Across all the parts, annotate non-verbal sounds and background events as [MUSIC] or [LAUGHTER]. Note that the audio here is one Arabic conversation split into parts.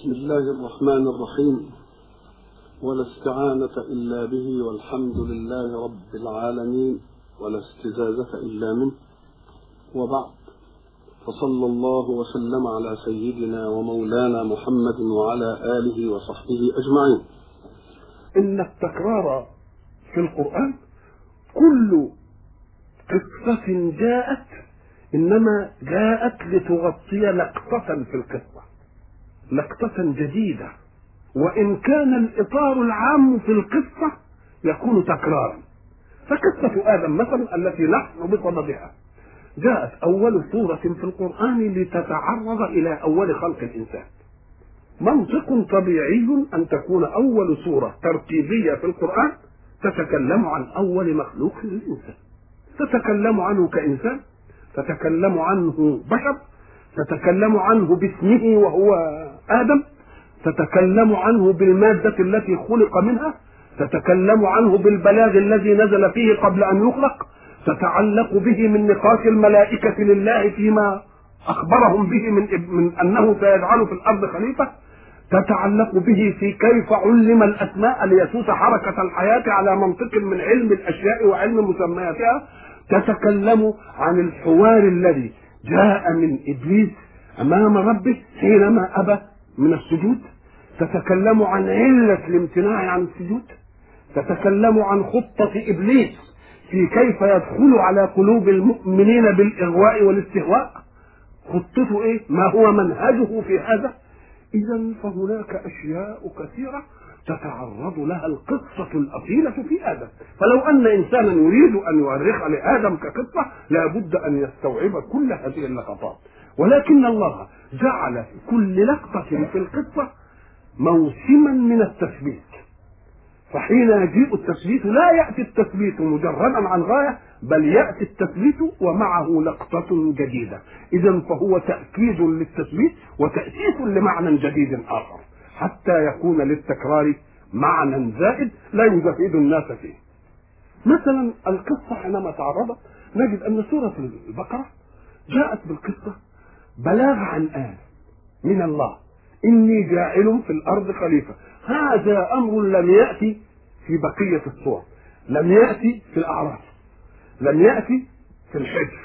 بسم الله الرحمن الرحيم. ولا استعانة إلا به والحمد لله رب العالمين ولا استزازة إلا منه. وبعد فصلى الله وسلم على سيدنا ومولانا محمد وعلى آله وصحبه أجمعين. إن التكرار في القرآن كل قصة جاءت إنما جاءت لتغطي لقطة في القصة. لقطة جديدة. وإن كان الإطار العام في القصة يكون تكرارا. فقصة آدم مثلا التي نحن بصددها. جاءت أول سورة في القرآن لتتعرض إلى أول خلق الإنسان. منطق طبيعي أن تكون أول سورة ترتيبية في القرآن تتكلم عن أول مخلوق للإنسان. تتكلم عنه كإنسان تتكلم عنه بشر تتكلم عنه باسمه وهو آدم تتكلم عنه بالمادة التي خلق منها تتكلم عنه بالبلاغ الذي نزل فيه قبل أن يخلق تتعلق به من نقاش الملائكة لله فيما أخبرهم به من, من أنه سيجعل في الأرض خليفة تتعلق به في كيف علم الأسماء ليسوس حركة الحياة على منطق من علم الأشياء وعلم مسمياتها تتكلم عن الحوار الذي جاء من إبليس أمام ربه حينما أبى من السجود. تتكلم عن علة الامتناع عن السجود. تتكلم عن خطة إبليس في كيف يدخل على قلوب المؤمنين بالإغواء والاستهواء. خطته إيه؟ ما هو منهجه في هذا؟ اذا فهناك أشياء كثيرة تتعرض لها القصة الأصيلة في آدم. فلو أن إنسانا يريد أن يؤرخ لآدم كقصة لابد أن يستوعب كل هذه اللقطات. ولكن الله جعل كل لقطة في القصة موسما من التثبيت. فحين يجيء التثبيت لا يأتي التثبيت مجردا عن غاية بل يأتي التثبيت ومعه لقطة جديدة. إذا فهو تأكيد للتثبيت وتأسيس لمعنى جديد آخر. حتى يكون للتكرار معنى زائد لا يزهد الناس فيه. مثلا القصة حينما تعرضت نجد أن سورة البقرة جاءت بالقصة بلاغ عن آل. من الله إني جاعل في الأرض خليفة. هذا أمر لم يأتي في بقية الصور لم يأتي في الأعراف. لم يأتي في الحجر.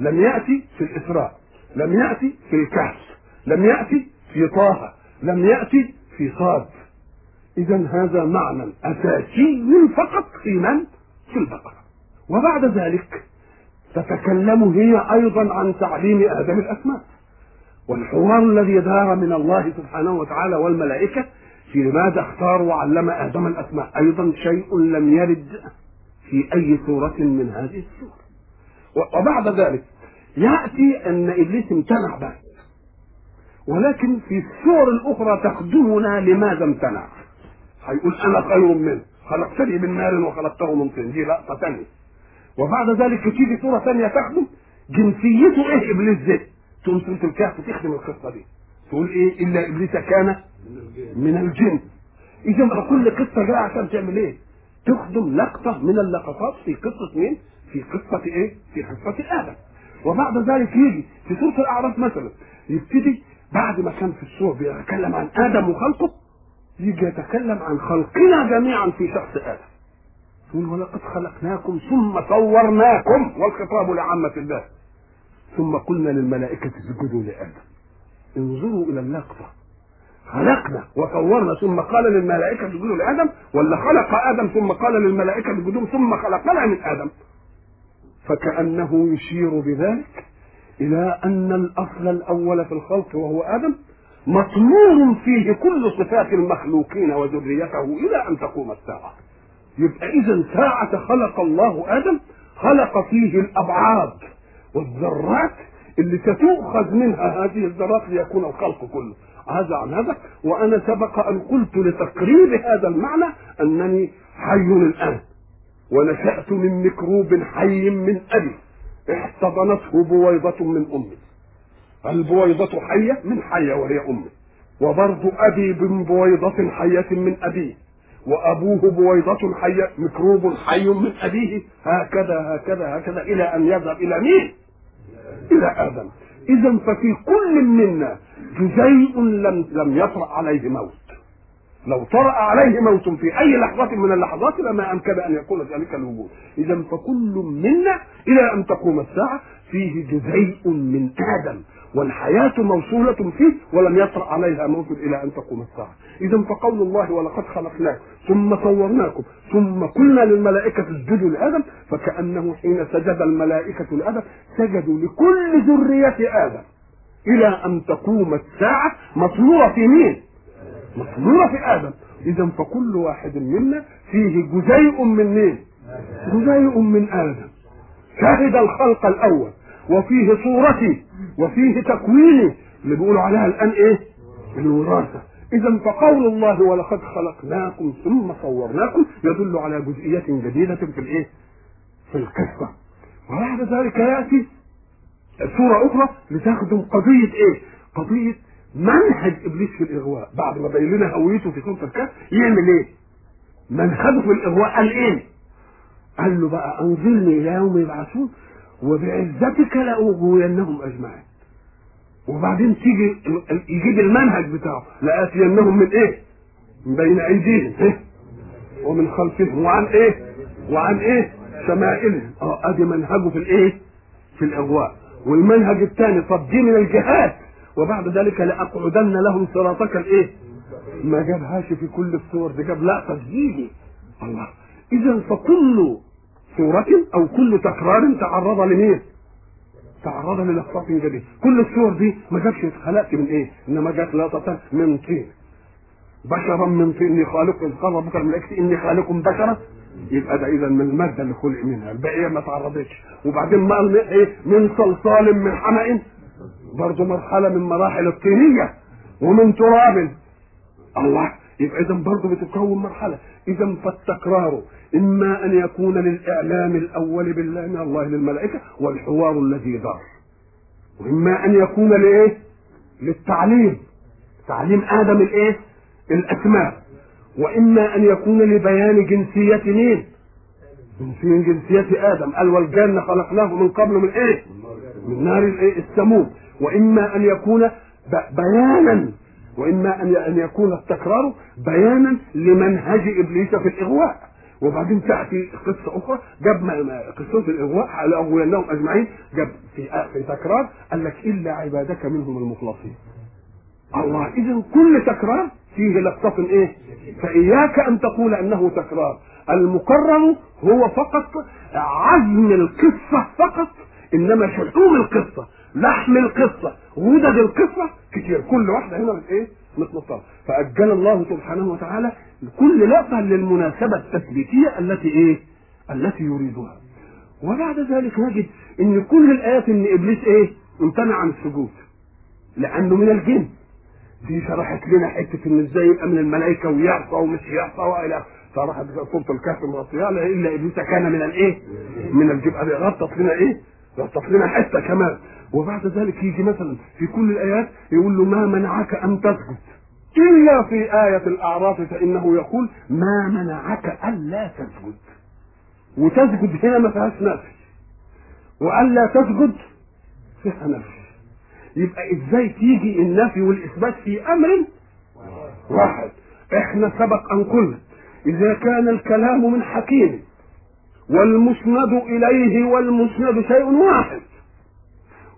لم يأتي في الإسراء. لم يأتي في الكهف. لم يأتي في طه. لم يأتي في صاد. إذا هذا معنى أساسي فقط في من؟ في البقرة. وبعد ذلك تتكلم هي أيضا عن تعليم آدم الأسماء. والحوار الذي دار من الله سبحانه وتعالى والملائكة في لماذا اختار وعلم آدم الأسماء. أيضا شيء لم يرد في أي سورة من هذه السور وبعد ذلك يأتي أن إبليس امتنع بس ولكن في الصور الأخرى تخدمنا لماذا امتنع هيقول أنا خير منه خلقتني من نار وخلقته من طين. دي لقطه ثانية وبعد ذلك تيجي صورة ثانية تخدم. جنسيته إيه إبليس ده؟ تقوم سوره الكهف تخدم القصة دي. تقول إيه؟ إلا إبليس كان من الجن. إذا كل قصة جاية عشان تعمل إيه؟ تخدم لقطة من اللقطات في قصة مين؟ في قصة إيه؟ في قصه آدم. وبعد ذلك يجي في سورة الأعراف مثلا يبتدي بعد ما كان في السور بيتكلم عن آدم وخلقه يجي يتكلم عن خلقنا جميعا في شخص آدم. يقول ولقد خلقناكم ثم صورناكم والخطاب لعامة الله. ثم قلنا للملائكة اسجدوا لآدم. انظروا إلى اللقطة خلقنا وصورنا ثم قال للملائكة اسجدوا لآدم ولا خلق آدم ثم قال للملائكة اسجدوا ثم خلقنا من آدم. فكأنه يشير بذلك إلى أن الأصل الأول في الخلق وهو آدم مطمور فيه كل صفات المخلوقين وذريته إلى أن تقوم الساعة. يبقى إذا ساعة خلق الله آدم خلق فيه الأبعاد والذرات اللي ستؤخذ منها هذه الذرات ليكون الخلق كله. هذا عن هذا وأنا سبق أن قلت لتقريب هذا المعنى أنني حي الآن ونشأت من ميكروب حي من أبي. احتضنته بويضة من أمي. البويضة حية من حية وهي أمي. وبرضو أبي من بويضة حية من أبيه. وأبوه بويضة حية ميكروب حي من أبيه. هكذا هكذا هكذا إلى أن يذهب إلى مين؟ إلى آدم. اذا ففي كل منا جزيء لم لم يطرأ عليه موت. لو طرأ عليه موت في أي لحظة من اللحظات لما أمكن أن يكون ذلك الوجود. إذا فكل منا إلى أن تقوم الساعة فيه جزيء من آدم والحياة موصولة فيه ولم يطرأ عليها موت إلى أن تقوم الساعة. إذا فقول الله ولقد خلقناكم ثم صورناكم ثم قلنا للملائكة اسجدوا لآدم فكأنه حين سجد الملائكة لآدم سجدوا لكل ذرية آدم. إلى أن تقوم الساعة مطلوبة في مين؟ مطلوبة في آدم إذا فكل واحد منا فيه جزيء من مين؟ جزيء من آدم شهد الخلق الأول وفيه صورتي وفيه تكويني اللي بيقولوا عليها الآن إيه؟ الوراثة إذا فقول الله ولقد خلقناكم ثم صورناكم يدل على جزئية جديدة في الإيه؟ في القصة وبعد ذلك يأتي صورة أخرى لتخدم قضية إيه؟ قضية منهج إبليس في الإغواء بعد ما بين لنا هويته في سوره الكهف يعمل إيه؟ منهجه في الإغواء قال إيه؟ قال له بقى انظرني إلى يوم يبعثون وبعزتك لاغوينهم أجمعين وبعدين تيجي يجيب المنهج بتاعه لأتينهم من إيه؟ من بين أيديهم إيه؟ ومن خلفهم وعن إيه؟ وعن إيه؟ شمائلهم آه أدي منهجه في الإيه؟ في الإغواء والمنهج الثاني طب دي من الجهاد وبعد ذلك لأقعدن لهم صراطك الإيه؟ ما جابهاش في كل الصور دي جاب لا تسجيلي الله. إذا فكل صورة أو كل تكرار تعرض لمين؟ تعرض للخبط جديد. كل الصور دي ما جابش اتخلقت من إيه؟ إنما جات لقطة من طين. بشرا من طين. خالق. قال ربك الملائكة إني خالق بشرا. يبقى ده اذا من الماده اللي خلق منها. البقية ما تعرضتش. وبعدين ما قال إيه؟ من صلصال من حمأ. برضه مرحلة من مراحل الطينية ومن تراب الله يبقى إذا برضه بتتكون مرحلة إذا فالتكرار إما أن يكون للإعلام الأول بالله من الله للملائكة والحوار الذي دار وإما أن يكون لإيه؟ للتعليم تعليم آدم الإيه؟ الأسماء وإما أن يكون لبيان جنسية مين؟ من جنسية آدم قال والجنة خلقناه من قبل من إيه؟ من نار الإيه؟ السموم وإما أن يكون بيانا وإما أن أن يكون التكرار بيانا لمنهج إبليس في الإغواء. وبعدين تأتي قصة أخرى جاب قصة الإغواء لاغوينهم أجمعين جاب في في تكرار قال لك إلا عبادك منهم المخلصين. الله اذا كل تكرار فيه لقطة إيه؟ فإياك أن تقول أنه تكرار. المكرر هو فقط عزم القصة فقط إنما شحوم القصة. لحم القصة. غدد القصة كتير. كل واحدة هنا إيه متنطرة فأجل الله سبحانه وتعالى كل لقطة للمناسبة التثبيتية التي إيه؟ التي يريدها. وبعد ذلك نجد إن كل الآيات إن إبليس إيه؟ امتنع عن السجود. لأنه من الجن. دي شرحت لنا حتة إن إزاي يبقى من الملائكة ويعصى ومش يعصى وإلى شرحت سوره الكهف مغطيه إلا إبليس كان من الايه؟ من الجن غطت لنا إيه؟ غطت لنا حتة كمان. وبعد ذلك يجي مثلا في كل الآيات يقول له ما منعك أن تسجد. إلا في آية الأعراف فإنه يقول ما منعك ألا تسجد. وتسجد هنا ما فيهاش نفي. وألا تسجد فيها نفي. يبقى إزاي تيجي النفي والإثبات في أمر واحد؟ إحنا سبق أن قلنا إذا كان الكلام من حكيم والمسند إليه والمسند شيء واحد.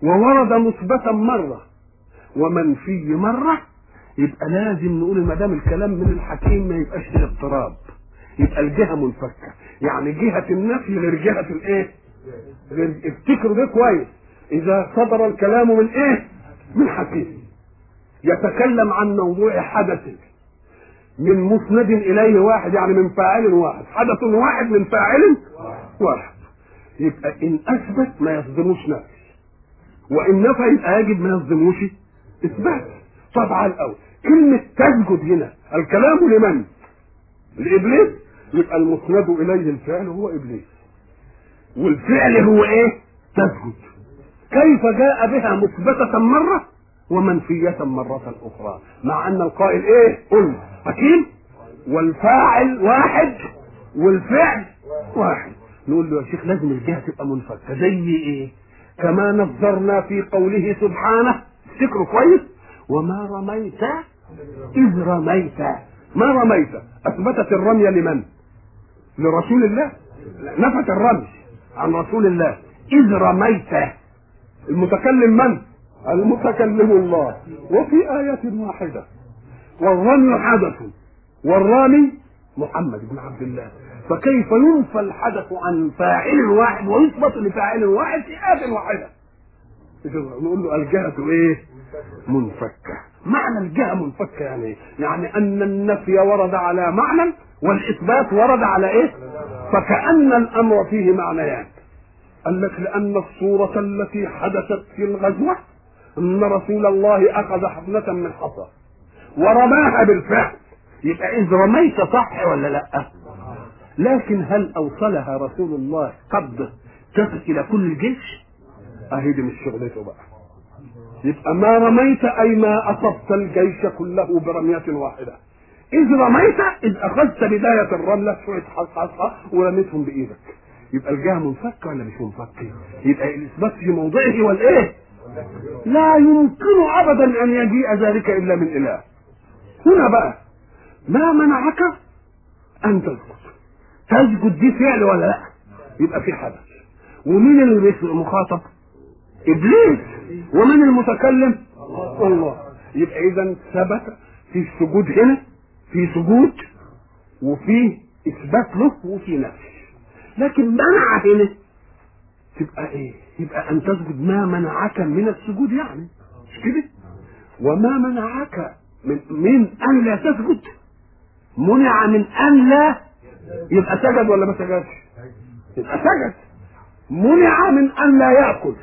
وورد مثبتا مرة. ومنفي مرة يبقى لازم نقول ما دام الكلام من الحكيم ما يبقاش فيه اضطراب. يبقى الجهة منفكة. يعني جهة النفي غير جهة الايه؟ غير افتكروا ده كويس. إذا صدر الكلام من إيه؟ من حكيم. يتكلم عن موضوع حدث. من مسند إليه واحد يعني من فاعل واحد. حدث واحد من فاعل واحد. يبقى إن أثبت ما يصدموش نفي. وإن نفى يبقى يجب ما يصدموش إثبات. طبعا الأول. كلمة تسجد هنا. الكلام لمن؟ لإبليس. يبقى المسند إليه الفعل هو إبليس. والفعل هو إيه؟ تسجد. كيف جاء بها مثبتة مرة ومنفية مرة أخرى. مع أن القائل إيه؟ قل. حكيم والفاعل واحد والفعل واحد. نقول له يا شيخ لازم الجهة تبقى منفكة زي إيه؟ كما نظرنا في قوله سبحانه. افتكروا كويس. وما رميت؟ إذ رميت. ما رميت؟ أثبتت الرمي لمن؟ لرسول الله. نفت الرمي عن رسول الله. إذ رميت. المتكلم من؟ المتكلم الله. وفي آية واحدة. والرمي حدث. والرامي محمد بن عبد الله. فكيف ينفى الحدث عن فاعل واحد ويثبت لفاعل واحد في آية واحدة؟ نقول له الجهة إيه؟ منفكة. معنى الجهة منفكة يعني إيه يعني أن النفي ورد على معنى والإثبات ورد على إيه؟ فكأن الأمر فيه معنيان. قال لك لأن الصورة التي حدثت في الغزوة أن رسول الله أخذ حفنة من حصى ورماها بالفعل. يبقى إذ رميت صح ولا لأ؟ لكن هل أوصلها رسول الله قبضه تصل إلى كل الجيش؟ اهي دي مش شغلته بقى. يبقى ما رميت أي ما أصبت الجيش كله برمية واحدة. إذ رميت إذ أخذت بداية الرملة شوية حصحصة ورميتهم بإيدك. يبقى الجهة منفكة ولا مش منفكة؟ يبقى الإثبات في موضعه والإيه؟ لا يمكن ابدا أن يجيء ذلك إلا من إله. هنا بقى ما منعك أن تسجد تسجد دي فعل ولا لا؟ يبقى في حدث ومين اللي مخاطب إبليس. ومن المتكلم؟ الله. يبقى اذا ثبت في السجود هنا في سجود وفي إثبات له وفي نفي لكن منع هنا تبقى إيه؟ يبقى أن تسجد ما منعك من السجود يعني. مش كده؟ وما منعك من من أن لا تسجد. منع من أن لا يبقى سجد ولا ما سجدش؟ يبقى سجد. منع من أن لا يأكل.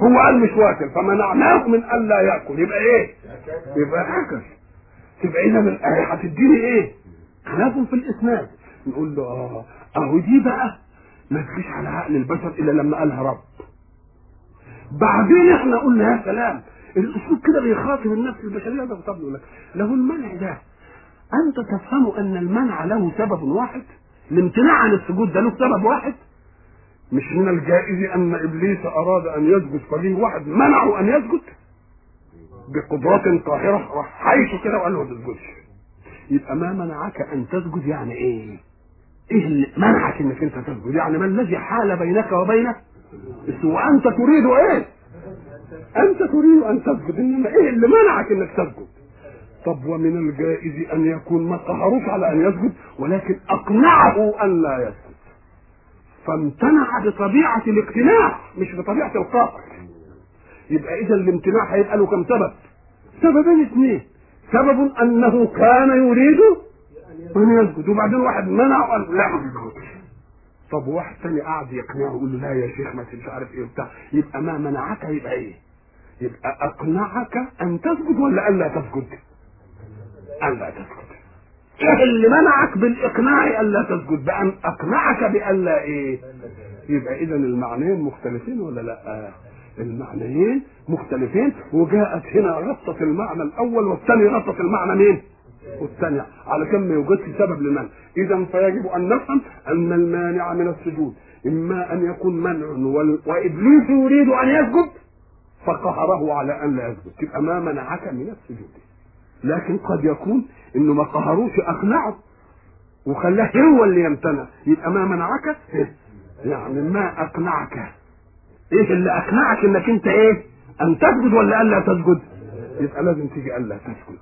هو قال مش واكل فمنعناه من أن لا يأكل. يبقى إيه؟ يبقى اكل تبقى اذا الايه هتديني إيه؟ خلاف في الإسناد. نقول له آه أهو دي بقى ما تجيش على عقل البشر إلا لما قالها رب. بعدين إحنا قلنا يا سلام الأسلوب كده بيخاطب النفس البشرية. ده طب لك له المنع ده. أنت تفهم أن المنع له سبب واحد الامتناع عن السجود ده له سبب واحد مش من الجائز أن إبليس أراد أن يسجد فليه واحد منعه أن يسجد بقدرات قاهرة راح حيث كده وقال له ما تسجدش يبقى ما منعك أن تسجد يعني إيه؟ إيه اللي منعك إنك أنت تسجد؟ يعني ما الذي حال بينك وبينه؟ وانت تريد إيه؟ أنت تريد أن تسجد إنما إيه اللي منعك إنك تسجد؟ طب ومن الجائز أن يكون ما قهروش على أن يسجد ولكن أقنعه أن لا يسجد فامتنع بطبيعة الاقتناع مش بطبيعة القهر يبقى إذا الامتناع هيبقى له كم سبب؟ سببين اثنين سبب أنه كان يريد أن يسجد وبعدين واحد منع وقال لا طب واحد تاني قعد يقنعه يقول له لا يا شيخ ما مش عارف إيه وبتاع يبقى ما منعك يبقى إيه؟ يبقى أقنعك أن تسجد ولا الا تسجد؟ الا تسجد إيه اللي منعك بالإقناع الا تسجد بأن أقنعك بالا إيه؟ يبقى اذا المعنيين مختلفين ولا لأ؟ المعنيين مختلفين وجاءت هنا غطت المعنى الأول والثاني غطت المعنى مين؟ والثاني علشان ما يوجدش سبب لمنع. اذا فيجب أن نفهم أن المانع من السجود. إما أن يكون منع وإبليس يريد أن يسجد فقهره على أن لا يسجد. تبقى ما منعك من السجود. لكن قد يكون إنه ما قهروش اقنعه وخلاه هو اللي يمتنع. يبقى ما منعك؟ [LAUGHS] يعني ما أقنعك. إيه اللي أقنعك إنك أنت إيه؟ أن تسجد ولا الا تسجد؟ يبقى لازم تيجي الا تسجد.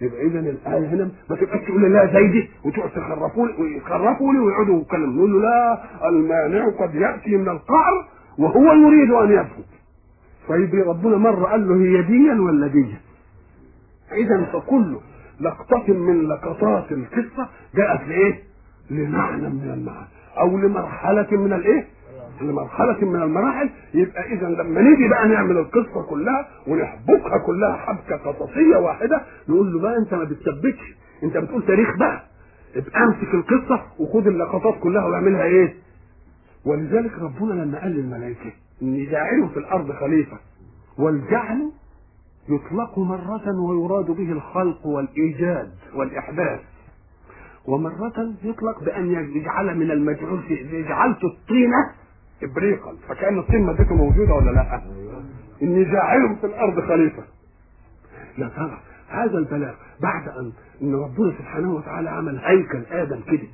يبقى اذا الآية هنا ما تبقاش تقول لا زيدي وتقعد تخرفوا لي ويخرفوا لي ويقعدوا يتكلموا. نقول له لا المانع قد يأتي من القعر وهو يريد أن يسجد. طيب ربنا مرة قال له هي ديا ولا ديا؟ إذا فكل لقطة من لقطات القصة جاءت لإيه؟ لمعنى من المعنى أو لمرحلة من الإيه؟ لمرحلة من المراحل يبقى إذا لما نيجي بقى نعمل القصة كلها ونحبكها كلها حبكة قصصية واحدة نقول له بقى أنت ما بتثبتش أنت بتقول تاريخ بقى ابقى امسك القصة وخد اللقطات كلها واعملها إيه؟ ولذلك ربنا لما قال للملائكة ان جاعله في الأرض خليفة والجعل يطلق مرة ويراد به الخلق والإيجاد والإحداث ومرة يطلق بأن يجعل من المجعول جعلت الطينة ابريقا. فكأن الطين مادته موجودة ولا لأ؟ إني جاعل في الأرض خليفة. يا ترى هذا البلاغ بعد أن إن ربنا سبحانه وتعالى عمل هيكل آدم كده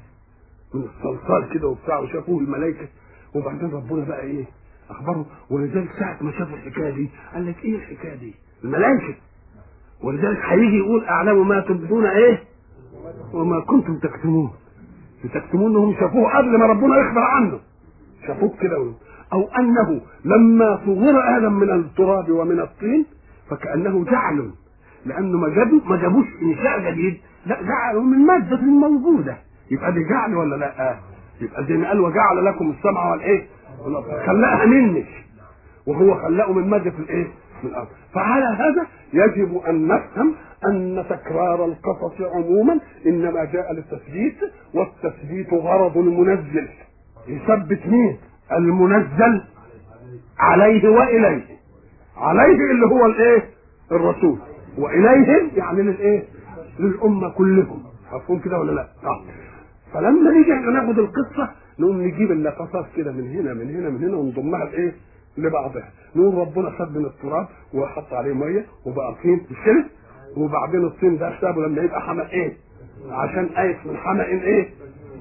من الصلصال كده وبتاع وشافوه الملائكة. وبعدين ربنا بقى إيه؟ أخبره ولذلك ساعة ما شافوا الحكاية دي قال لك إيه الحكاية دي؟ الملائكة. ولذلك هيجي يقول أعلم ما تبدون إيه؟ وما كنتم تكتمون. تكتمون إنهم شافوه قبل ما ربنا يخبر عنه. شافوه كده. أو أنه لما صور آدم من التراب ومن الطين فكأنه جعل. لأنه ما جابوا ما جابوش إنشاء جديد. لا جعلوا من مادة موجودة. يبقى دي جعل ولا لا؟ يبقى زي ما قال وجعل لكم السمع والإيه؟ خلقها منك. وهو خلقه من مادة الإيه؟ من الأرض فعلى هذا يجب أن نفهم أن تكرار القصص عموما إنما جاء للتثبيت والتثبيت غرض المنزل يثبت مين؟ المنزل عليه وإليه عليه اللي هو الإيه؟ الرسول واليهم يعني للإيه؟ للأمة كلهم مفهوم كده ولا لا؟ آه فلما نيجي ناخد القصة نقوم نجيب اللقطات كده من هنا من هنا من هنا ونضمها لإيه؟ لبعضها نقول ربنا خد من التراب وحط عليه مية وبقى طين مش؟ وبعدين الطين ده سابه لما يبقى حمأ إيه؟ عشان ايس من حمأ إيه؟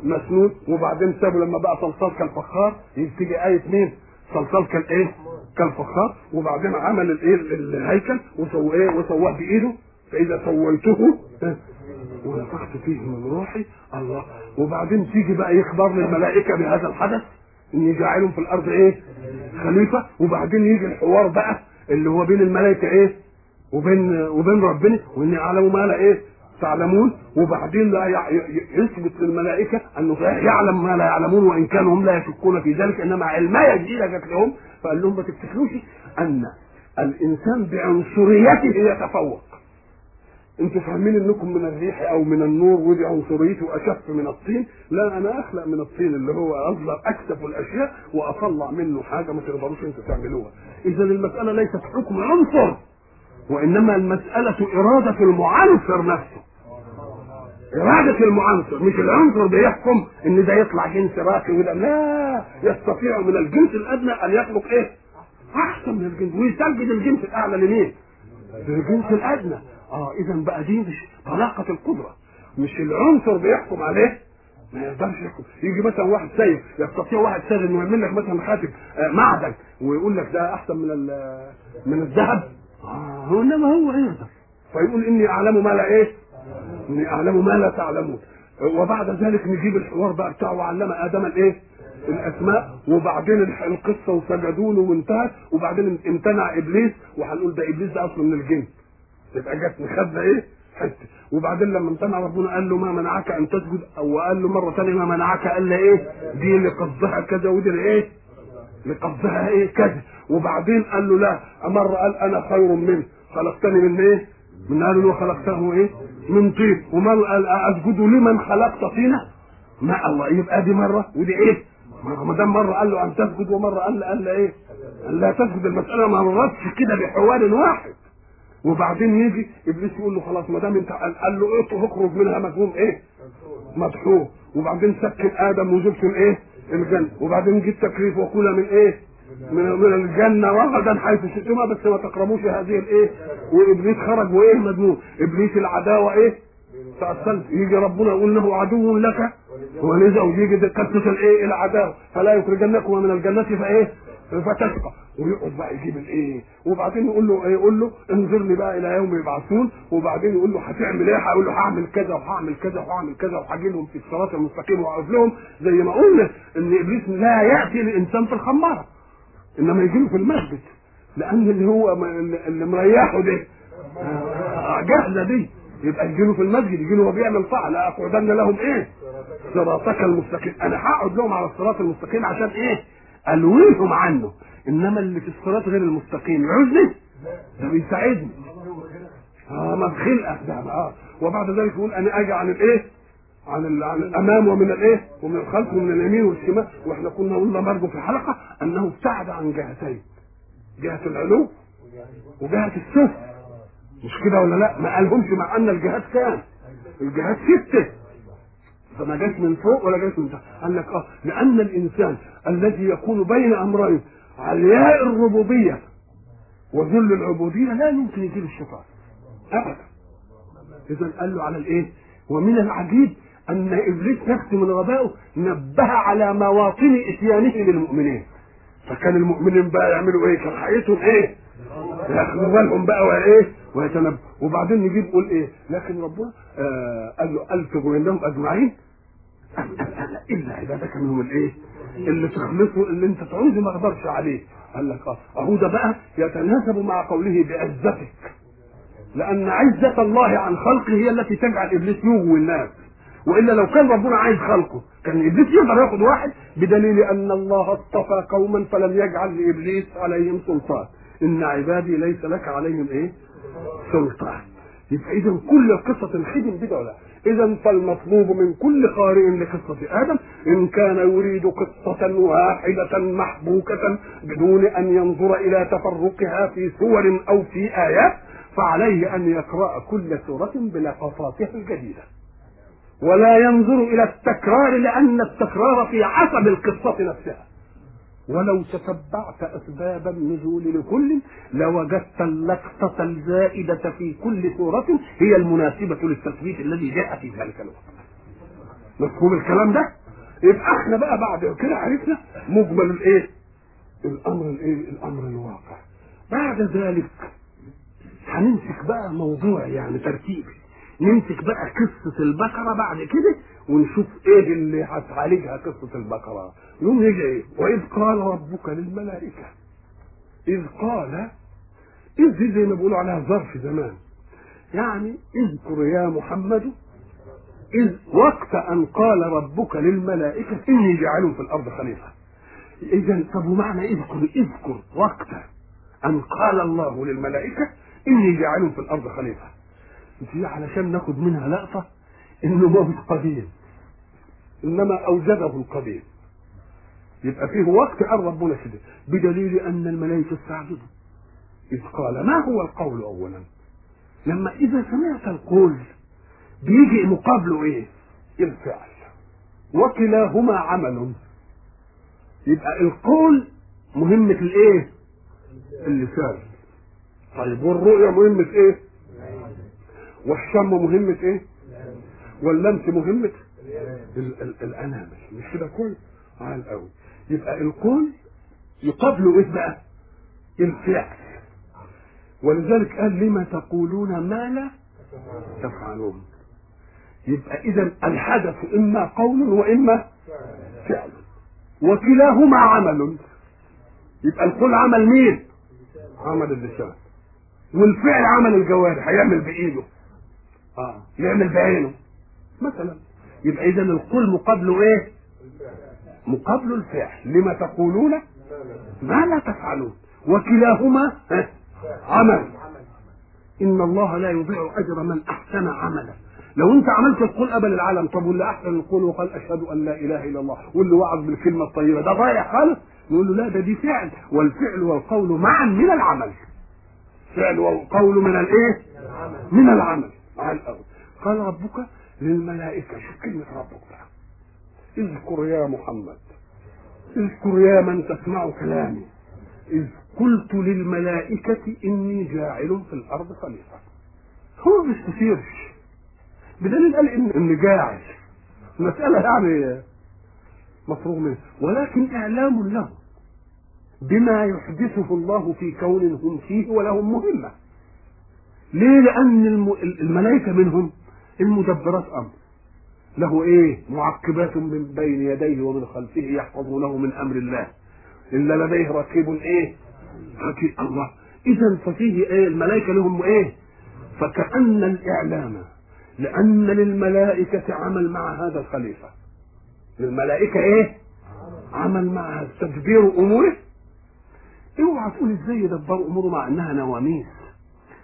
مسنود وبعدين سابه لما بقى صلصال كالفخار تيجي آية مين؟ صلصال كالايه؟ كالفخار وبعدين عمل الإيه الهيكل وسواه إيه؟ وسواه بإيده فإذا سويته ونفخت فيه من روحي الله وبعدين تيجي بقى يخبر للملائكه بهذا الحدث اني جاعلهم في الأرض إيه؟ خليفة وبعدين يجي الحوار بقى اللي هو بين الملائكة إيه؟ وبين وبين ربنا واني اعلم ما لا إيه؟ تعلمون وبعدين لا يثبت للملائكه أنه يعلم ما لا يعلمون وإن كانوا هم لا يشكون في ذلك إنما علمايه جديده جت لهم فقال لهم ما تفتكروش أن الإنسان بعنصريته يتفوق أنتوا فاهمين انكم من الريح أو من النور ودي عنصريته اشف من الطين لا أنا اخلق من الطين اللي هو اصغر اكثف الاشياء واطلع منه حاجة ما تقدروش أنتوا تعملوها إذا المسألة ليست حكم عنصر وإنما المسألة إرادة المعنصر نفسه إرادة المعنصر مش العنصر بيحكم إن ده يطلع جنس راقي وده لا يستطيع من الجنس الأدنى أن يخلق إيه؟ أحسن من الجنس ويسجد الجنس الأعلى لمين؟ للجنس الأدنى آه اذا بقى دي مش طلاقة القدره مش العنصر بيحكم عليه. ما يقدرش يحكم. يجي مثلا واحد سيد يستطيع واحد سيد إنه يعمل لك مثلا خاتم آه معدن ويقول لك ده أحسن من من الذهب. آه هو إنما هو يقدر. فيقول إني أعلم ما لا إيه؟ إني أعلم ما لا تعلمون. وبعد ذلك نجيب الحوار بقى بتاعه وعلم آدم الإيه؟ الأسماء. وبعدين القصة وسجدوا له وانتهت. وبعدين امتنع إبليس. وهنقول ده إبليس ده أصلا من الجن. يبقى جت خدنا إيه؟ حتة. وبعدين لما امتنع ربنا قال له ما منعك أن تسجد أو قال له مرة ثانية ما منعك قال له إيه؟ دي لقصدها كذا ودي إيه لقصدها إيه؟ كذا. وبعدين قال له لا مرة قال أنا خير منه. خلقتني من إيه؟ من قال له خلقته إيه؟ من طين. ومرة قال أسجد لمن خلقت طينه ما الله يبقى دي مرة ودي إيه؟ ما دام مرة قال له أن تسجد ومرة قال له قال له إيه؟ قال لا تسجد المسألة ما مرتش كده بحوار واحد. وبعدين يجي إبليس يقول له خلاص ما دام انت قال له إيه اخرج منها مفهوم إيه؟ مدحوه وبعدين سكن آدم وزوجته الايه؟ الجنة وبعدين جه التكليف وكل من إيه؟ من من الجنة رغدا حيث شئتما بس ما تقربوش هذه الايه؟ وإبليس خرج وإيه مجنون إبليس العداوة إيه؟ تأصلت يجي ربنا يقول له عدو لك ولذا ويجي قصه الايه؟ العداوة فلا يخرجنكما من الجنة فايه؟ فتشقى. ويقعد بقى يجيب الايه؟ وبعدين يقول له إيه؟ يقول له انظرني بقى إلى يوم يبعثون. وبعدين يقول له هتعمل إيه؟ هيقول له هعمل كذا وهعمل كذا وهعمل كذا وهاجي لهم في الصراط المستقيم واقف لهم. زي ما قلنا ان ابليس لا يأتي الانسان في الخمارة إنما يجي له في المسجد. لأن اللي هو اللي مريحه ده. جهزه دي. يبقى يجي له في المسجد يجي له وهو بيعمل طاعه لا أقعدن لهم إيه؟ صراطك المستقيم. أنا هقعد لهم على الصراط المستقيم عشان إيه؟ ألويهم عنه. إنما اللي في الصراط غير المستقيم. يعوزني ده بيساعدني آه ما بخلقك ده آه. وبعد ذلك يقول أنا أجي عن الإيه؟ عن. عن الأمام ومن الإيه؟ ومن الخلف ومن اليمين والشمال. وإحنا كنا قلنا برضه في الحلقة أنه ابتعد عن جهتين. جهة العلو وجهة السفل. مش كده ولا لا؟ ما قالهمش مع أن الجهات كام؟ الجهات ستة. فما جاش من فوق ولا جاش من تحت. قال لك آه لأن الإنسان الذي يكون بين أمرين علياء الربوبية وذل العبودية لا يمكن يجيب الشيطان ابدا. اذا قال له على الإيه؟ ومن العجيب أن إبليس نفسه من غبائه نبه على مواطن إتيانه للمؤمنين. فكان المؤمنين بقى يعملوا إيه؟ كان حقيقتهم إيه؟ ياخدوا بالهم بقى وإيه؟ ويتنبه. وبعدين نجيب يقول إيه؟ لكن ربنا آه قال له الفظوا انهم أجمعين. إلا عبادك منهم الإيه؟ اللي تخلصه اللي أنت تعوزه ما أقدرش عليه. قال لك آه اهو ده بقى يتناسب مع قوله بعزتك. لأن عزة الله عن خلقه هي التي تجعل إبليس يغوي الناس. وإلا لو كان ربنا عايز خلقه كان إبليس يقدر ياخد واحد بدليل أن الله اصطفى قوما فلم يجعل لإبليس عليهم سلطان. إن عبادي ليس لك عليهم إيه؟ سلطان. يبقى اذا كل قصة الخدم بدعة لا. اذا فالمطلوب من كل قارئ لقصة آدم إن كان يريد قصة واحدة محبوكة بدون أن ينظر إلى تفرقها في سور أو في آيات فعليه أن يقرأ كل سورة بلقطاتها الجديده ولا ينظر إلى التكرار لأن التكرار في عصب القصة نفسها. ولو تتبعت اسباب النزول لكل لوجدت اللقطة الزائدة في كل سوره هي المناسبة للتثبيت الذي جاء في ذلك الوقت. مفهوم الكلام ده؟ يبقى إحنا بقى بعد كده عرفنا مجمل الإيه؟ الأمر الإيه؟ الأمر الواقع. بعد ذلك هنمسك بقى موضوع يعني ترتيبي نمسك بقى قصة البقرة بعد كده ونشوف إيه اللي هتعالجها قصة البقرة. يوم يجي إيه وإذ قال ربك للملائكة إذ قال إذ دي زي ما بيقولوا عليها ظرف زمان. يعني اذكر يا محمد إذ وقت أن قال ربك للملائكة إني جاعل في الأرض خليفة. إذا طب ومعنى اذكر؟ اذكر وقت أن قال الله للملائكة إني جاعل في الأرض خليفة. دي علشان ناخد منها لقطة إنه موت قديم إنما أوجده القديم يبقى فيه وقت قال ربنا كده بدليل أن الملائكة استعجبوا. إذ قال ما هو القول اولا؟ لما إذا سمعت القول بيجي مقابله إيه؟ الفعل. وكلاهما عمل. يبقى القول مهمة الإيه؟ اللسان. طيب والرؤية مهمة إيه؟ والشم مهمة إيه؟ واللمس مهمة ال- ال- الأنامل. مش كده كل عال قوي يبقى القول يقابله إيه بقى الفعل ولذلك قال لما تقولون ما لا تفعلون. يبقى إذا الحدث إما قول وإما فعل. وكلاهما عمل. يبقى القول عمل مين؟ عمل اللسان. والفعل عمل الجوارح هيعمل بايده آه يعمل بعينه. مثلا يبقى إذا القول مقابله إيه؟ مقابله الفعل. لما تقولون ما لا تفعلون. وكلاهما عمل. إن الله لا يضيع أجر من أحسن عملا. لو أنت عملت القول قبل العالم طب واللي أحسن القول وقال أشهد أن لا إله إلا الله. واللي وعظ بالكلمة الطيبة. ده ضايع خالص. نقول له لا ده دي فعل. والفعل والقول معا من العمل. فعل والقول من الإيه؟ من العمل. قال ربك للملائكة. شوف كلمة ربك. بقى اذكر يا محمد اذكر يا من تسمع كلامي. إذ قلت للملائكة إني جاعل في الأرض خليفة. هو ما بيستثيرش بدليل قال إن إني جاعل مسألة يعني مفروغ منها ولكن إعلام له بما يحدثه الله في كون هم فيه ولهم مهمة. ليه؟ لأن الم- الملائكة منهم المدبرات أمر. له إيه؟ معقبات من بين يديه ومن خلفه يحفظونه من أمر الله. إلا لديه رقيب إيه؟ رقيب الله. اذا ففيه إيه؟ الملائكة لهم إيه؟ فكأن الإعلام لأن للملائكة عمل مع هذا الخليفة. للملائكة إيه؟ عمل مع تدبير أموره. اوعى تقول إزاي يدبروا أموره مع إنها نواميس؟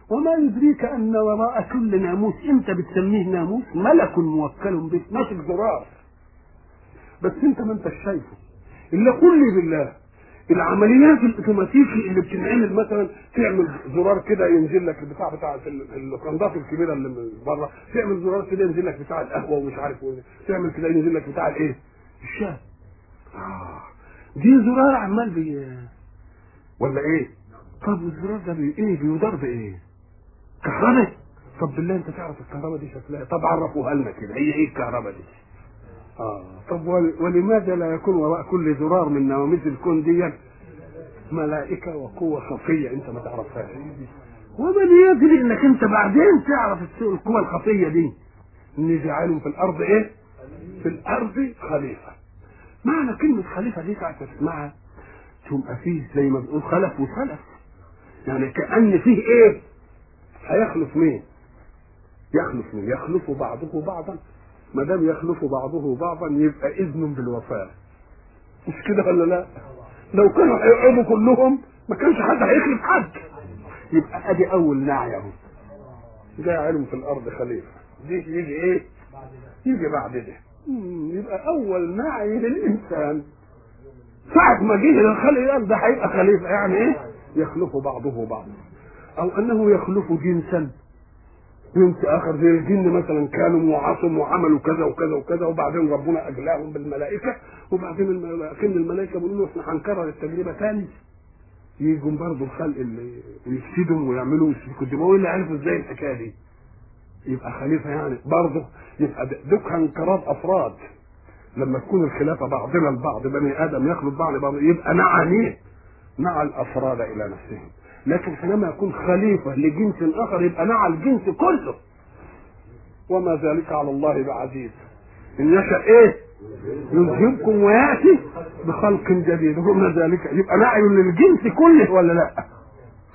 وما يدريك أن وراء كل ناموس انت بتسميه ناموس؟ ملك موكل به ماسك زرار بس أنت ما أنتش شايفه. إلا قل لي بالله العمليات الاوتوماتيكي اللي بتنعمل مثلا تعمل زرار كده ينزل لك البتاع بتاع القندات الكبيرة اللي من بره تعمل زرار كده ينزل لك بتاع القهوة ومش عارف إيه تعمل كده ينزل لك بتاع الإيه؟ الشاي. آه. دي زرار عمال بي ولا إيه؟ طب الزرار ده بي إيه؟ بيدار بإيه؟ كهرباء؟ طب بالله انت تعرف الكهرباء دي شكلها طب عرفوها لنا كده هي إيه الكهرباء دي؟ آه طب ول- ولماذا لا يكون وراء كل زرار من نواميس الكون دي ملائكة وقوة خفية انت ما تعرفهاش؟ ومن يدري انك انت بعدين تعرف القوى الخفية دي؟ ان جعلهم في الأرض إيه؟ في الأرض خليفة. معنى كلمة خليفة دي ساعه تسمعها تبقى فيه زي ما بنقول خلف وسلف. يعني كأن فيه إيه؟ هيخلف مين؟ يخلف مين؟ يخلف بعضه بعضا. ما دام يخلف بعضه بعضا يبقى إذن بالوفاه مش كده ولا لا؟ لو كانوا هيقعدوا كلهم ما كانش حد هيخلف حد. يبقى أدي أول نعي أهو. جاعل في الأرض خليفة. دي يجي إيه؟ يجي بعد ده. يبقى أول نعي للإنسان. ساعة ما جه الخلق الأرض ده هيبقى خليفة. يعني إيه؟ يخلف بعضه بعضا. أو أنه يخلف جنسا. جنس اخر زي الجن مثلا كانوا وعصوا وعملوا كذا وكذا وكذا وبعدين ربنا أجلاهم بالملائكة وبعدين الملائكه الملائكة بيقولوا له إحنا هنكرر التجربة تاني. يجوا برضه الخلق اللي يفسدهم ويعملوا يسفكوا الدماء واللي عرفوا إزاي الحكاية دي. يبقى خليفة يعني. برضه يبقى دوك انقراض أفراد. لما تكون الخلافة بعضنا البعض بني آدم يخلط بعض بعض يبقى نعى مين؟ نعى الأفراد إلى نفسهم. لكن حينما يكون خليفة لجنس آخر يبقى نعى الجنس كله. وما ذلك على الله بعزيز. إن يشاء إيه؟ يذهبكم ويأتي بخلق جديد. وما ذلك؟ يبقى نعي للجنس كله ولا لا؟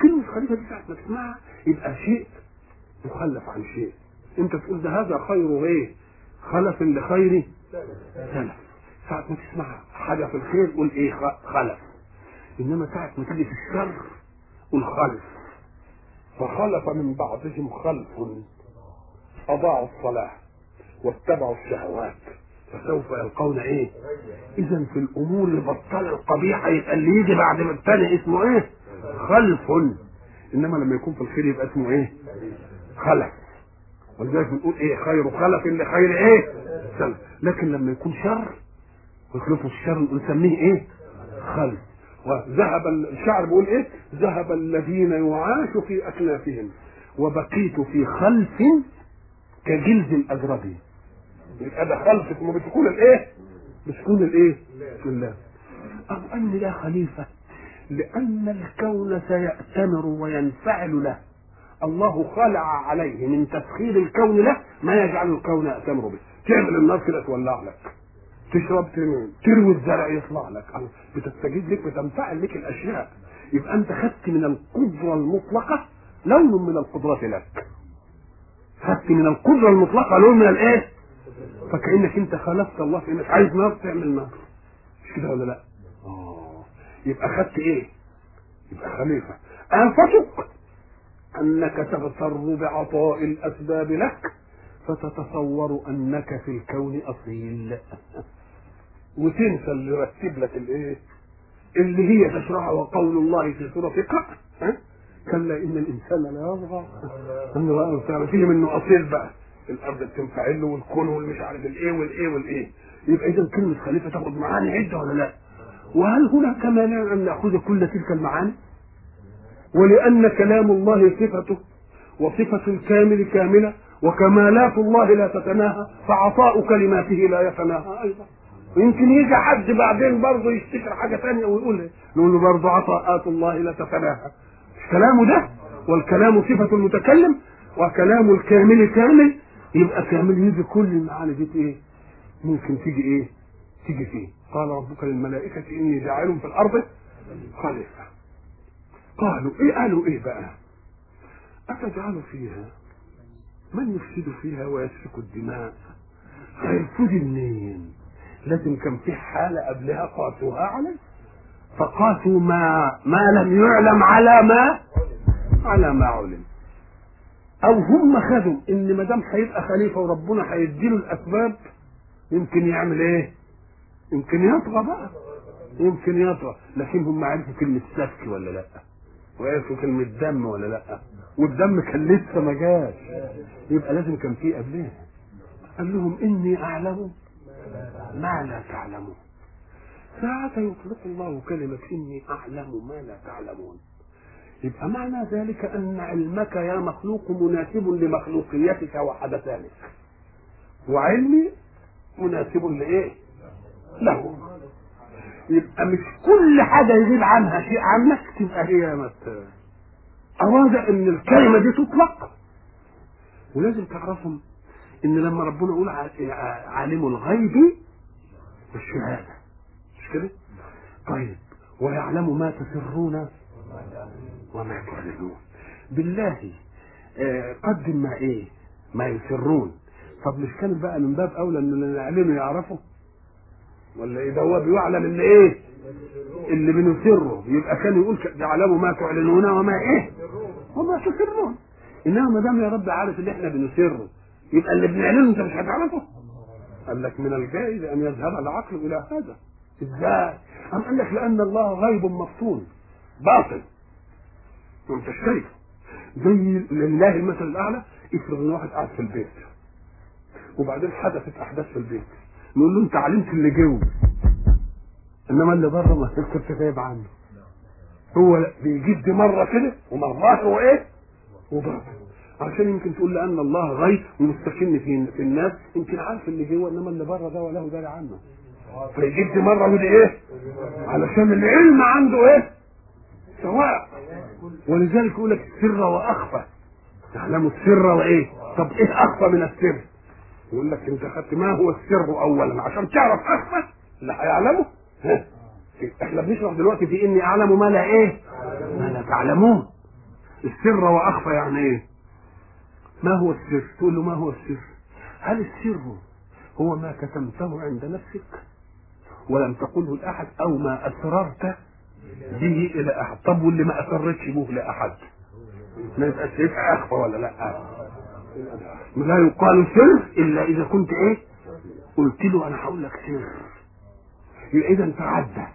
كلمة خليفة دي ساعه ما تسمعها يبقى شيء مخلف عن شيء. أنت تقول ده هذا خير إيه؟ خلف لخير سلف. ساعة ما تسمع حاجة في الخير قول خ- خلف. إنما ساعة ما تيجي في الشر قول خلف. فخلف من بعضهم خلف. أضاعوا الصلاة واتبعوا الشهوات. فسوف يلقون إيه؟ اذا في الأمور البطال القبيحة يبقى اللي يجي بعد ما الثاني اسمه إيه؟ خلف. إنما لما يكون في الخير يبقى اسمه إيه؟ خلف. ولذلك بنقول إيه؟ خير خلف لخير إيه؟ سلف. لكن لما يكون شر ويخلفوا الشر نسميه إيه؟ خلف. وذهب ال- الشعر بيقول إيه؟ ذهب الذين يعاش في أكنافهم وبقيت في خلف كجلد الاجربي يبقى ده خلف اسمه بتكون الإيه؟ بتكون الإيه؟ الله أو أن لا خليفة لأن الكون سيأتمر وينفعل له. الله خلع عليه من تسخير الكون له ما يجعل الكون يأتمر به. تعمل النار كده تولع لك. تشرب تنام تروي الزرع يطلع لك. بتستجيب لك بتنفعل لك الأشياء. يبقى أنت خدت من القدرة المطلقة لون من القدرات لك. خدت من القدرة المطلقة لون من الإيه؟ فكأنك أنت خالفت الله في انك عايز نار تعمل نار مش كده ولا لا؟ آه. يبقى خدت إيه؟ يبقى خليفة. انفتك أنك تغتر بعطاء الأسباب لك. فتتصور أنك في الكون أصيل. [LAUGHS] وتنسى اللي رتب لك الإيه؟ اللي هي تشرحها وقول الله في سورة ها؟ كلا إن الإنسان لا يطغى [LAUGHS] ان رأى تعالى فيه منه أصيل بقى. الأرض بتنفعل له والكون والمش عارف الإيه والإيه والإيه. يبقى اذا كلمة خليفة تاخد معاني عدة ولا لا؟ وهل هناك مانع أن نأخذ كل تلك المعاني؟ ولأن كلام الله صفته وصفة الكامل كاملة وكمالات الله لا تتناهى فعطاء كلماته لا يتناهى. أيضا. ويمكن يجي حد بعدين برضه يفتكر حاجة ثانية ويقول إيه؟ نقول له برضه عطاءات الله لا تتناهى. كلامه ده والكلام صفة المتكلم وكلام الكامل كامل يبقى كامل يجي كل المعاني دي إيه؟ ممكن تيجي إيه؟ تيجي فيه قال ربك للملائكة إني جاعل في الأرض خليفة. قالوا إيه قالوا إيه بقى؟ أتجعل فيها؟ من يفسد فيها ويسفك الدماء؟ هيفسد منين لازم كان في حالة قبلها قاسوها عليه؟ فقاسوا ما ما لم يعلم على ما على ما علم. أو هم خدوا إن ما دام هيبقى خليفه وربنا هيديله الأسباب يمكن يعمل إيه؟ يمكن يطغى بقى. يمكن يطرى لكن هم عرفوا كلمة سفك ولا لأ وعرفوا كلمة دم ولا لأ. والدم كان لسه ما جاش. يبقى لازم كان في قبلها. قال لهم إني أعلم ما لا تعلمون. ساعة يطلق الله كلمة إني أعلم ما لا تعلمون. يبقى معنى ذلك أن علمك يا مخلوق مناسب لمخلوقيتك وحدثانك وعلمي مناسب لإيه؟ له. يبقى مش كل حاجة يغيب عنها شيء عنك تبقى هي مت أراد أن الكلمة دي تطلق. ولازم تعرفهم إن لما ربنا يقول عالم الغيب والشهادة. مش كده؟ طيب ويعلم ما تسرون وما تعلنون. بالله آه قدم ما إيه؟ ما يسرون. طب مش كان بقى من باب أولى إن اللي نعلنه يعرفه؟ ولا إيه ده هو بيعلم اللي إيه؟ اللي بنسره. يبقى كان يقول يعلموا ما تعلنون وما إيه؟ وما تسرون. انما ما دام يا رب عارف اللي إحنا بنسره يبقى اللي بنعلنه أنت مش هتعرفه. قال لك من الجائز أن يذهب العقل إلى هذا. إزاي؟ أم قال لك لأن الله غيب مفتون. باطل. وانت شايفه زي لله المثل الأعلى افرض إن واحد قاعد في البيت. وبعدين حدثت أحداث في البيت. نقول له أنت علمت اللي جوه إنما اللي بره ما كنت غايب عنه. هو بيجيب دي مرة كده ومرات هو إيه؟ وبره عشان يمكن تقول لأن الله غيب ومستكن في الناس. يمكن عارف اللي جوه إنما اللي بره ده وله داري عنه فيجيب دي مره ودي إيه؟ علشان العلم عنده إيه؟ سواء. ولذلك يقول لك السر وأخفى. تعلم السر وإيه؟ طب إيه أخفى من السر؟ يقول لك أنت خدت ما هو السر اولا. عشان تعرف أخفى اللي هيعلمه إحنا بنشرح دلوقتي في إني أعلم ما لا إيه؟ ما لا تعلمون. السر وأخفى يعني إيه؟ ما هو السر؟ تقول له ما هو السر؟ هل السر هو ما كتمته عند نفسك؟ ولم تقله لاحد أو ما أسررت به إلى أحد؟ طب واللي ما أسرتش به لاحد ما يبقاش يبقى أخفى ولا لأ؟ لا يقال سر إلا إذا كنت إيه؟ قلت له أنا هقول لك سر. إذا تعدى.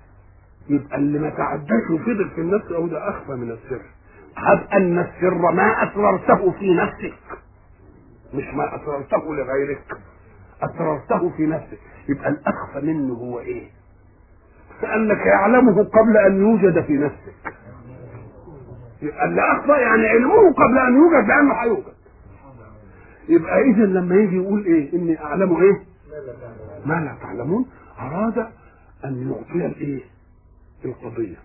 يبقى اللي ما تعداش وفضل في النفس أو ده أخفى من السر. هب إن السر ما أسررته في نفسك. مش ما أسررته لغيرك. أسررته في نفسك. يبقى الأخفى منه هو إيه؟ كانك يعلمه قبل أن يوجد في نفسك. يبقى اللي أخفى يعني علمه قبل أن يوجد لأنه هيوجد. يبقى اذا لما يجي يقول إيه؟ إني أعلم إيه؟ ما لا تعلمون. أراد أن يعطي الإيه؟ القضية.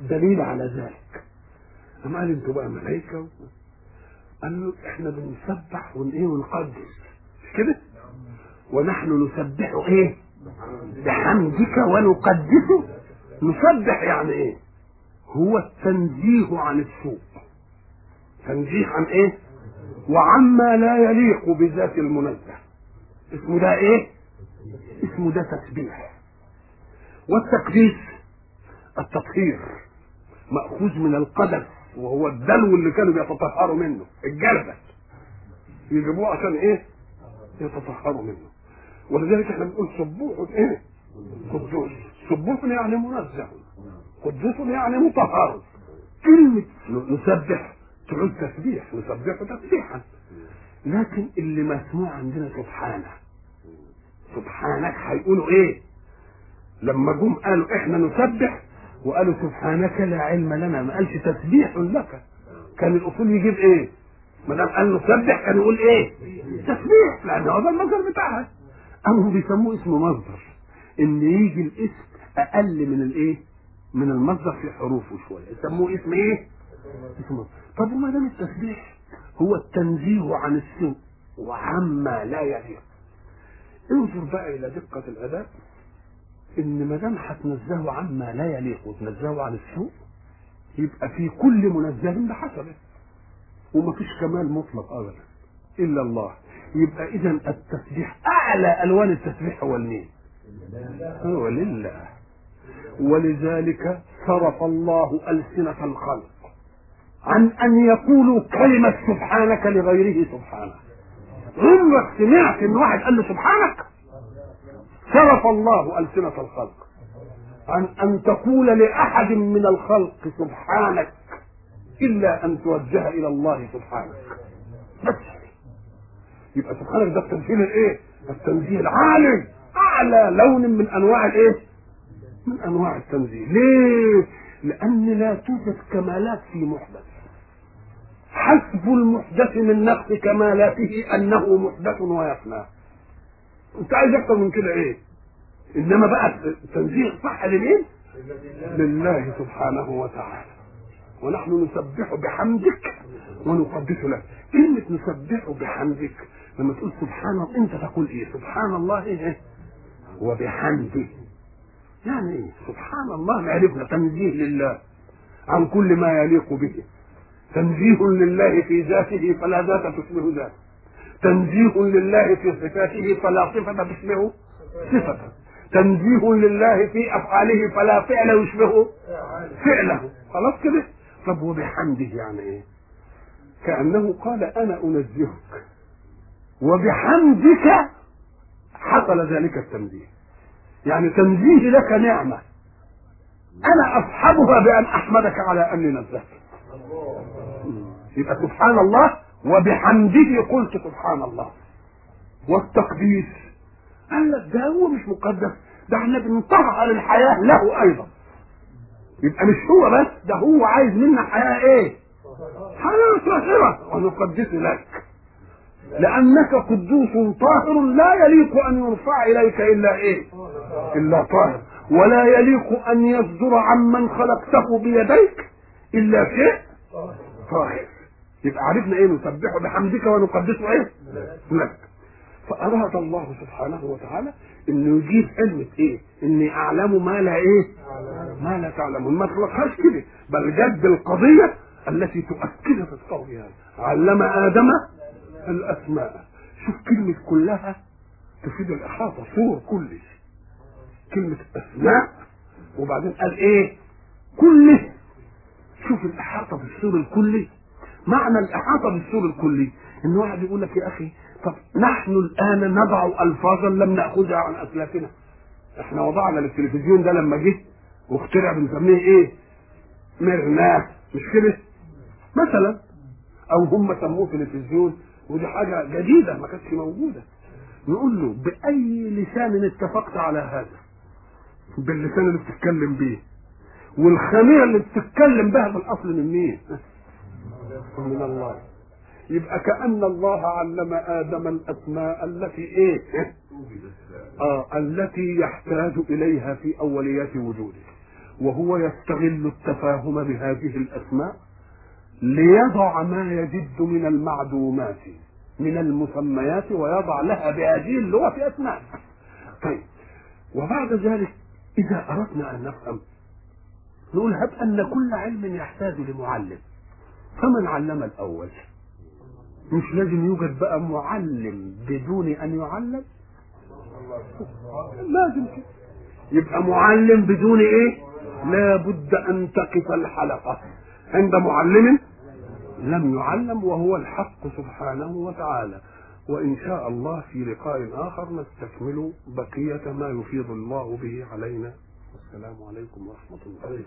دليل على ذلك. أما قال أنتوا بقى ملائكة قال له إحنا بنسبح ون ونقدس. مش كده؟ ونحن نسبح إيه؟ بحمدك ونقدسه. نسبح يعني إيه؟ هو التنزيه عن السوء تنزيه عن إيه؟ وعما لا يليق بذات المنزه. اسمه ده إيه؟ اسمه ده تسبيح. والتقديس التطهير مأخوذ من القدس وهو الدلو اللي كانوا بيتطهروا منه الجلبة يجيبوه عشان إيه؟ يتطهروا منه. ولذلك إحنا بنقول سبوح إيه؟ قدوس. سبوح يعني منزه. قدوس يعني مطهر. كلمة نسبح تعود تسبيح نسبحه تسبيحا. لكن اللي مسموع عندنا سبحانه. سبحانك هيقولوا إيه؟ لما جم قالوا إحنا نسبح وقالوا سبحانك لا علم لنا. ما قالش تسبيح لك. كان الأصول يجيب إيه؟ ما دام قال نسبح كان يقول إيه؟ تسبيح. لأن هو ده المصدر بتاعها. قاموا بيسموه اسم مصدر. إن يجي الاسم أقل من الإيه؟ من المصدر في حروفه شوية. يسموه اسم إيه؟ اسم مصدر. طب وما دام التسبيح هو التنزيه عن السوء وعما لا يليق؟ انظر بقى إلى دقة الاداء إن ما دام هتنزهه عما لا يليق وتنزهه عن السوء يبقى في كل منزه بحسبه. ومفيش كمال مطلق ابدا. إلا الله. يبقى اذا التسبيح أعلى ألوان التسبيح هو المين؟ هو لله. ولذلك صرف الله ألسنة الخلق عن أن يقولوا كلمة سبحانك لغيره سبحانه. عمرك سمعت إن واحد قال له سبحانك؟ صرف الله ألسنة الخلق. عن أن تقول لأحد من الخلق سبحانك إلا أن توجه إلى الله سبحانك. بس. يبقى سبحانك ده التنزيه الإيه؟ التنزيه العالي. أعلى لون من أنواع الإيه؟ من أنواع التنزيه ليه؟ لأن لا توجد كمالات في محدث. حسب المحدث من نقص كمالاته أنه محدث ويفنى. أنت عايز أكتر من كده إيه؟ إنما بقى التنزيه صح لمين؟ لله سبحانه وتعالى. ونحن نسبح بحمدك ونقدس لك. كلمة نسبح بحمدك لما تقول سبحان الله أنت تقول إيه؟ سبحان الله إيه؟ وبحمده يعني إيه؟ سبحان الله عرفنا. تنزيه لله عن كل ما يليق به. تنزيه لله في ذاته فلا ذات تشبه ذاته. تنزيه لله في صفاته فلا صفة تشبه صفته تنزيه لله في أفعاله فلا فعل يشبه فعله. خلاص كده؟ طب وبحمده يعني إيه؟ كأنه قال أنا أنزهك. وبحمدك حصل ذلك التنزيه. يعني تنزيه لك نعمة. أنا أصحبها بأن أحمدك على أني نزهتك يبقى سبحان الله وبحمده قلت سبحان الله. والتقديس. قال لك ده هو مش مقدس ده إحنا بنطهر الحياة له أيضا. يبقى مش هو بس ده هو عايز منا حياة إيه؟ حياة طاهره ونقدس لك. لأنك قدوس طاهر لا يليق أن يرفع إليك إلا إيه؟ إلا طاهر. ولا يليق أن يصدر عمن خلقته بيديك إلا شيء طاهر. يبقى عرفنا إيه نسبحه بحمدك ونقدسه إيه؟ لك. فأراد الله سبحانه وتعالى انه يجيب علمة إيه؟ إني أعلم ما لا إيه؟ ما لا تعلمون. ما تلقاش كده. بل جد القضية التي تؤكد في القول هذا. علم آدم الأسماء. شوف كلمة كلها تفيد الإحاطة صور كله كلمة أسماء. وبعدين قال إيه؟ كله شوف الإحاطة بالسور الكلي. معنى الإحاطة بالسور الكلي إن واحد يقول لك يا أخي طب نحن الآن نضع ألفاظا لم نأخذها عن أسلافنا إحنا وضعنا للتلفزيون ده لما جه واخترع بنسميه إيه؟ مرناه مش كده؟ مثلا أو هم سموه تلفزيون ودي حاجة جديدة ما كانتش موجودة نقول له بأي لسان اتفقت على هذا؟ باللسان اللي بتتكلم بيه والخميره اللي بتتكلم بها بالاصل من مين؟ من الله. يبقى كأن الله علم آدم الأسماء التي إيه؟ آه التي يحتاج إليها في أوليات وجوده. وهو يستغل التفاهم بهذه الأسماء ليضع ما يجد من المعدومات من المسميات ويضع لها بهذه اللغة أسماء. طيب وبعد ذلك إذا أردنا أن نفهم نقول هب أن كل علم يحتاج لمعلم. فمن علم الأول؟ مش لازم يوجد بقى معلم بدون أن يعلم؟ لازم كده. يبقى معلم بدون إيه؟ لا بد أن تقف الحلقة. عند معلم لم يعلم وهو الحق سبحانه وتعالى. وإن شاء الله في لقاء آخر نستكمل بقية ما يفيض الله به علينا. والسلام عليكم ورحمة الله.